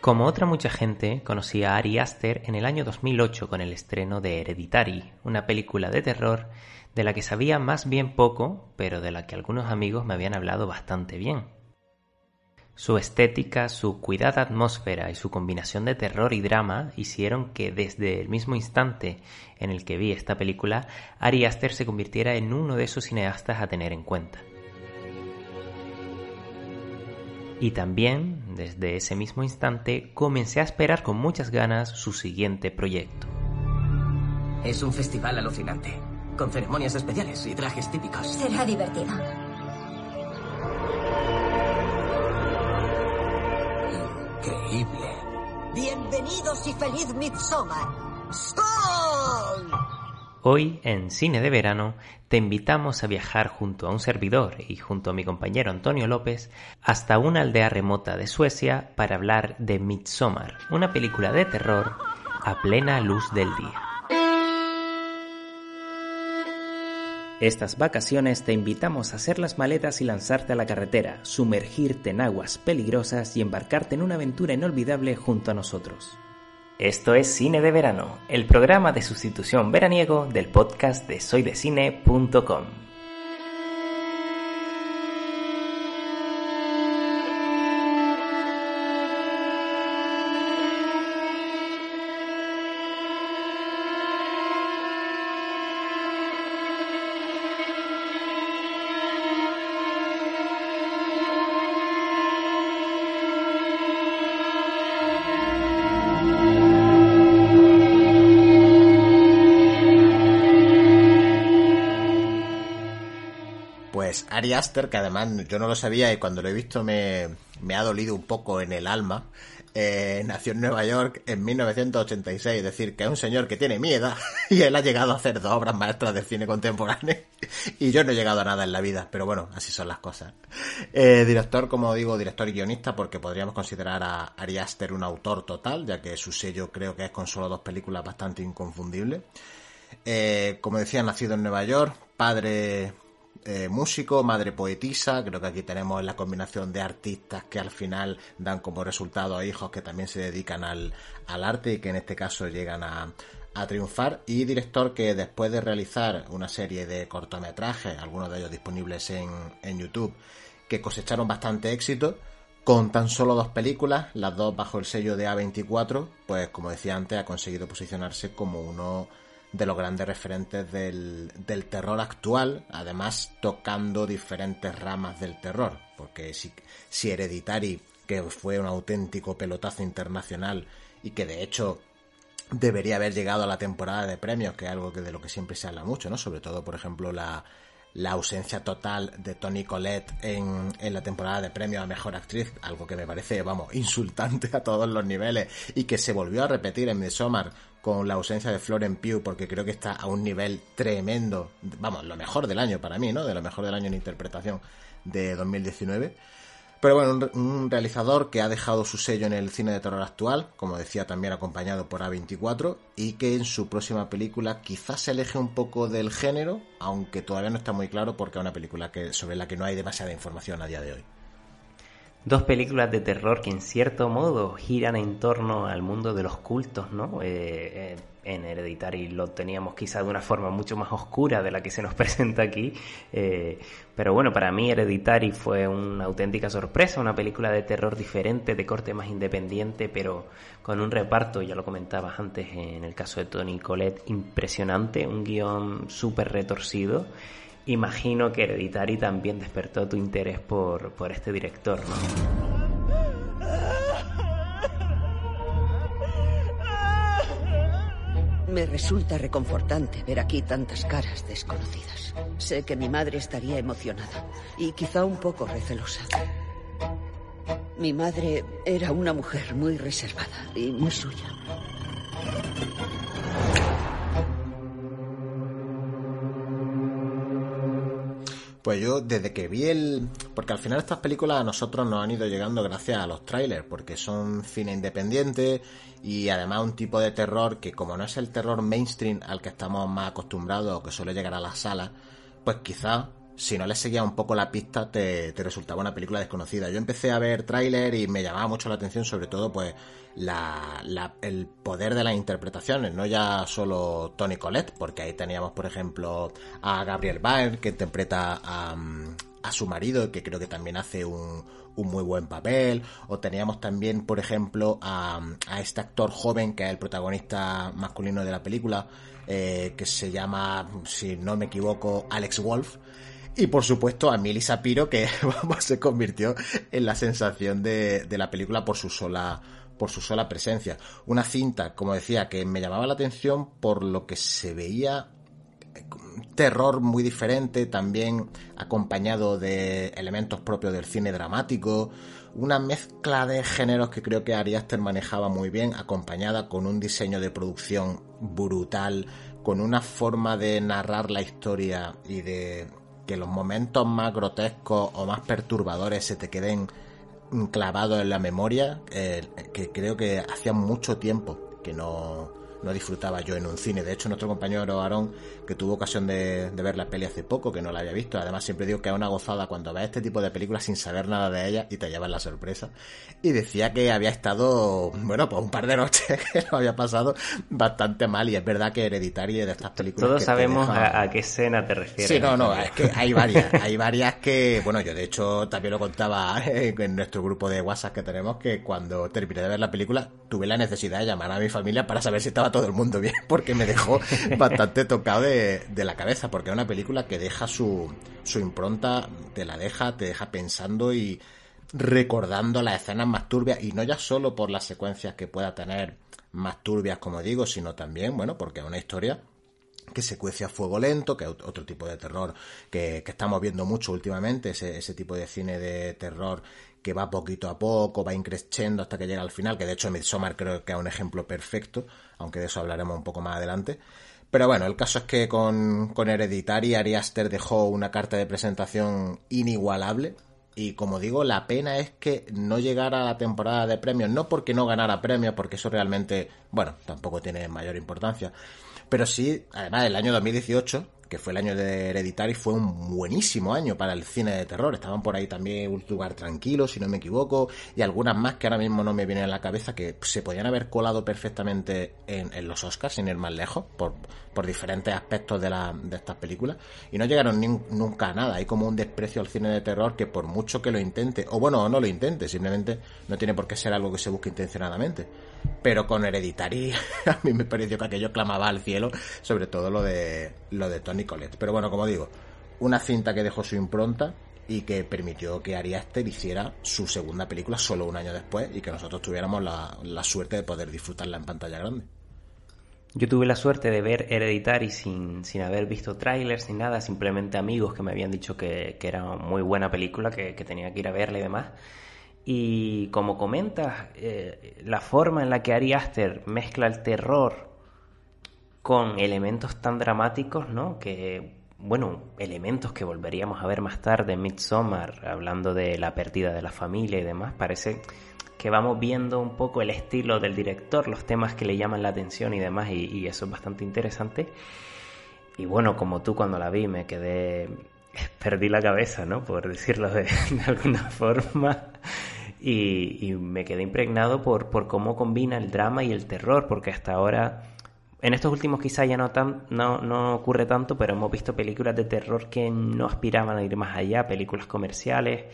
Como otra mucha gente, conocí a Ari Aster en el año 2008 con el estreno de Hereditary, una película de terror de la que sabía más bien poco, pero de la que algunos amigos me habían hablado bastante bien. Su estética, su cuidada atmósfera y su combinación de terror y drama hicieron que desde el mismo instante en el que vi esta película, Ari Aster se convirtiera en uno de esos cineastas a tener en cuenta. Y también, desde ese mismo instante, comencé a esperar con muchas ganas su siguiente proyecto. Es un festival alucinante, con ceremonias especiales y trajes típicos. Será divertido. Increíble. Bienvenidos y feliz Midsommar. ¡Sol! Hoy, en Cine de Verano, te invitamos a viajar junto a un servidor y junto a mi compañero Antonio López hasta una aldea remota de Suecia para hablar de Midsommar, una película de terror a plena luz del día. Estas vacaciones te invitamos a hacer las maletas y lanzarte a la carretera, sumergirte en aguas peligrosas y embarcarte en una aventura inolvidable junto a nosotros. Esto es Cine de Verano, el programa de sustitución veraniego del podcast de soydecine.com. Ari Aster, que además yo no lo sabía y cuando lo he visto me, ha dolido un poco en el alma, eh, nació en Nueva York en 1986, es decir, que es un señor que tiene mi edad y él ha llegado a hacer dos obras maestras de cine contemporáneo y yo no he llegado a nada en la vida, pero bueno, así son las cosas. Eh, director, como digo, director y guionista, porque podríamos considerar a Ari Aster un autor total, ya que su sello creo que es con solo dos películas bastante inconfundible. Eh, como decía, nacido en Nueva York, padre eh, músico, madre poetisa, creo que aquí tenemos la combinación de artistas que al final dan como resultado a hijos que también se dedican al, al arte y que en este caso llegan a, a triunfar. Y director que después de realizar una serie de cortometrajes, algunos de ellos disponibles en, en YouTube, que cosecharon bastante éxito, con tan solo dos películas, las dos bajo el sello de A24, pues como decía antes, ha conseguido posicionarse como uno de los grandes referentes del, del terror actual, además tocando diferentes ramas del terror, porque si, si Hereditary, que fue un auténtico pelotazo internacional y que de hecho debería haber llegado a la temporada de premios, que es algo que de lo que siempre se habla mucho, ¿no? Sobre todo, por ejemplo, la, la ausencia total de Tony Collette en, en, la temporada de premios a Mejor Actriz, algo que me parece, vamos, insultante a todos los niveles y que se volvió a repetir en Midsommar con la ausencia de Florence Pugh porque creo que está a un nivel tremendo, vamos, lo mejor del año para mí, ¿no? De lo mejor del año en interpretación de 2019. Pero bueno, un, un, realizador que ha dejado su sello en el cine de terror actual, como decía también acompañado por A24, y que en su próxima película quizás se aleje un poco del género, aunque todavía no está muy claro porque es una película que, sobre la que no hay demasiada información a día de hoy. Dos películas de terror que en cierto modo giran en torno al mundo de los cultos, ¿no? Eh, eh, en Hereditary lo teníamos quizá de una forma mucho más oscura de la que se nos presenta aquí, eh, pero bueno, para mí Hereditary fue una auténtica sorpresa, una película de terror diferente, de corte más independiente, pero con un reparto, ya lo comentabas antes en el caso de Tony Collette, impresionante, un guion súper retorcido imagino que Hereditary también despertó tu interés por, por este director, ¿no? Me resulta reconfortante ver aquí tantas caras desconocidas. Sé que mi madre estaría emocionada y quizá un poco recelosa. Mi madre era una mujer muy reservada y muy suya. Pues yo desde que vi el... Porque al final estas películas a nosotros nos han ido llegando gracias a los trailers, porque son cine independiente y además un tipo de terror que como no es el terror mainstream al que estamos más acostumbrados o que suele llegar a las salas, pues quizá si no le seguía un poco la pista te, resultaba una película desconocida. Yo empecé a ver tráiler y me llamaba mucho la atención sobre todo pues la, el poder de las interpretaciones, no ya solo Tony Collette, porque ahí teníamos por ejemplo a Gabriel Byrne que interpreta a, a su marido, que creo que también hace un, un muy buen papel, o teníamos también por ejemplo a, a este actor joven que es el protagonista masculino de la película, eh, que se llama, si no me equivoco, Alex Wolf, y por supuesto a Milly Sapiro, que se convirtió en la sensación de, de la película por su sola por su sola presencia. Una cinta, como decía, que me llamaba la atención por lo que se veía eh, terror muy diferente, también acompañado de elementos propios del cine dramático, una mezcla de géneros que creo que Ari Aster manejaba muy bien, acompañada con un diseño de producción brutal, con una forma de narrar la historia y de que los momentos más grotescos o más perturbadores se te queden clavados en la memoria, eh, que creo que hacía mucho tiempo que no, no disfrutaba yo en un cine. De hecho, nuestro compañero Aarón, que tuvo ocasión de, ver la peli hace poco, que no la había visto, además siempre digo que es una gozada cuando ves este tipo de películas sin saber nada de ellas y te llevas la sorpresa. Y decía que había estado, bueno, pues un par de noches que lo había pasado bastante mal y es verdad que Hereditaria de estas películas... Todos sabemos a, qué escena te refieres. Sí, no, no, es que hay varias, hay varias que, bueno, yo de hecho también lo contaba en nuestro grupo de WhatsApp que tenemos, que cuando terminé de ver la película tuve la necesidad de llamar a mi familia para saber si estaba todo el mundo bien, porque me dejó bastante tocado de, la cabeza, porque es una película que deja su, su impronta, te la deja, te deja pensando y recordando las escenas más turbias, y no ya solo por las secuencias que pueda tener más turbias, como digo, sino también, bueno, porque es una historia que se cuece a fuego lento, que es otro tipo de terror que, estamos viendo mucho últimamente, ese, ese, tipo de cine de terror que va poquito a poco, va increciendo hasta que llega al final, que de hecho Midsommar creo que es un ejemplo perfecto, aunque de eso hablaremos un poco más adelante. Pero bueno, el caso es que con, con Hereditary Ari Aster dejó una carta de presentación inigualable. Y como digo, la pena es que no llegara a la temporada de premios, no porque no ganara premios, porque eso realmente, bueno, tampoco tiene mayor importancia. Pero sí, además, el año 2018 que fue el año de Hereditary, fue un buenísimo año para el cine de terror. Estaban por ahí también Un lugar tranquilo, si no me equivoco, y algunas más que ahora mismo no me vienen a la cabeza que se podían haber colado perfectamente en, los Oscars, sin ir más lejos, por, por diferentes aspectos de, la, de estas películas, y no llegaron nunca a nada. Hay como un desprecio al cine de terror que por mucho que lo intente, o bueno, no lo intente, simplemente no tiene por qué ser algo que se busque intencionadamente pero con Hereditary a mí me pareció que aquello clamaba al cielo, sobre todo lo de lo de Tony Collette. Pero bueno, como digo, una cinta que dejó su impronta y que permitió que Ari Aster hiciera su segunda película solo un año después y que nosotros tuviéramos la, suerte de poder disfrutarla en pantalla grande. Yo tuve la suerte de ver Hereditary sin, sin haber visto trailers ni nada, simplemente amigos que me habían dicho que, que era muy buena película, que, que tenía que ir a verla y demás. Y como comentas, eh, la forma en la que Ari Aster mezcla el terror con elementos tan dramáticos, ¿no? Que, bueno, elementos que volveríamos a ver más tarde en Midsommar, hablando de la pérdida de la familia y demás, parece que vamos viendo un poco el estilo del director, los temas que le llaman la atención y demás, y, eso es bastante interesante. Y bueno, como tú cuando la vi me quedé, perdí la cabeza, ¿no? Por decirlo de alguna forma. Y, me quedé impregnado por, por cómo combina el drama y el terror, porque hasta ahora, en estos últimos quizás ya no, tan, no, no ocurre tanto, pero hemos visto películas de terror que no aspiraban a ir más allá, películas comerciales.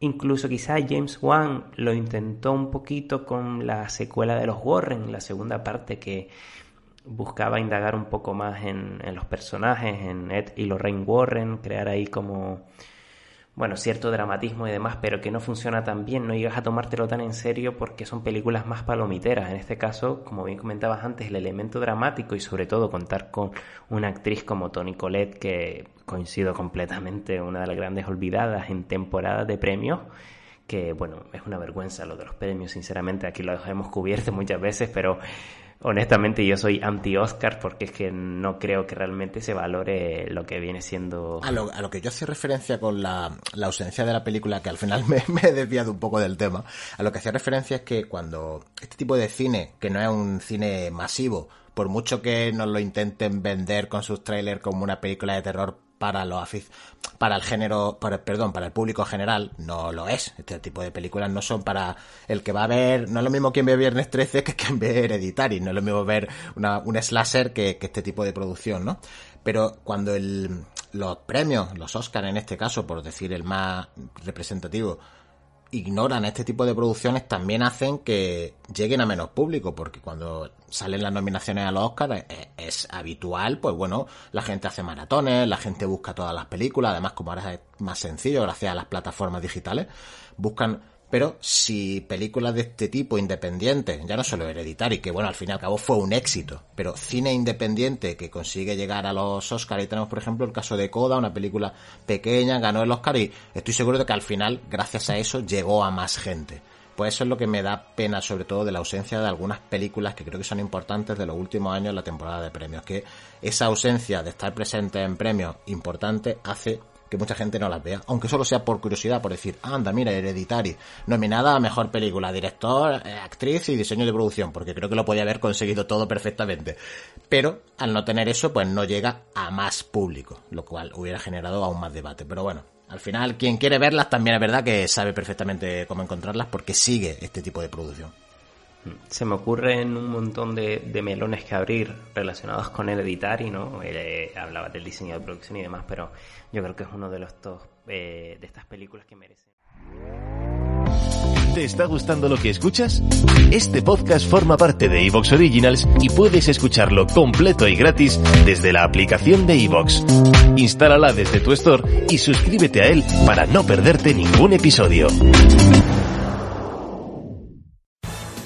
Incluso quizás James Wan lo intentó un poquito con la secuela de los Warren, la segunda parte que buscaba indagar un poco más en, en los personajes, en Ed y Lorraine Warren, crear ahí como bueno, cierto dramatismo y demás, pero que no funciona tan bien, no llegas a tomártelo tan en serio porque son películas más palomiteras. En este caso, como bien comentabas antes, el elemento dramático y sobre todo contar con una actriz como Toni Collette, que coincido completamente, una de las grandes olvidadas en temporadas de premios, que bueno, es una vergüenza lo de los premios, sinceramente, aquí lo hemos cubierto muchas veces, pero honestamente yo soy anti-Oscar porque es que no creo que realmente se valore lo que viene siendo... A lo, a lo que yo hacía referencia con la, la, ausencia de la película, que al final me, me, he desviado un poco del tema, a lo que hacía referencia es que cuando este tipo de cine, que no es un cine masivo, por mucho que nos lo intenten vender con sus trailers como una película de terror para los para el género, para, perdón, para el público general, no lo es. Este tipo de películas no son para el que va a ver, no es lo mismo quien ve Viernes 13 que quien ve Hereditary, no es lo mismo ver una, un slasher que, que este tipo de producción, ¿no? Pero cuando el, los premios, los Oscar en este caso, por decir el más representativo, ignoran este tipo de producciones también hacen que lleguen a menos público, porque cuando salen las nominaciones a los Oscars es, es, habitual, pues bueno, la gente hace maratones, la gente busca todas las películas, además como ahora es más sencillo gracias a las plataformas digitales, buscan pero si películas de este tipo independientes, ya no solo Hereditary, que bueno, al fin y al cabo fue un éxito, pero cine independiente que consigue llegar a los Oscars, y tenemos por ejemplo el caso de Coda, una película pequeña, ganó el Oscar y estoy seguro de que al final, gracias a eso, llegó a más gente. Pues eso es lo que me da pena, sobre todo de la ausencia de algunas películas que creo que son importantes de los últimos años en la temporada de premios. Que esa ausencia de estar presente en premios importantes hace que mucha gente no las vea, aunque solo sea por curiosidad, por decir, anda, mira, Hereditary, nominada a mejor película, director, eh, actriz y diseño de producción, porque creo que lo podía haber conseguido todo perfectamente. Pero al no tener eso, pues no llega a más público, lo cual hubiera generado aún más debate. Pero bueno, al final, quien quiere verlas también es verdad que sabe perfectamente cómo encontrarlas porque sigue este tipo de producción. Se me ocurren un montón de, melones que abrir relacionados con Hereditary, ¿no? Eh, hablaba del diseño de producción y demás, pero yo creo que es uno de los dos, eh, de estas películas que merecen. ¿Te está gustando lo que escuchas? Este podcast forma parte de Evox Originals y puedes escucharlo completo y gratis desde la aplicación de Evox. Instálala desde tu store y suscríbete a él para no perderte ningún episodio.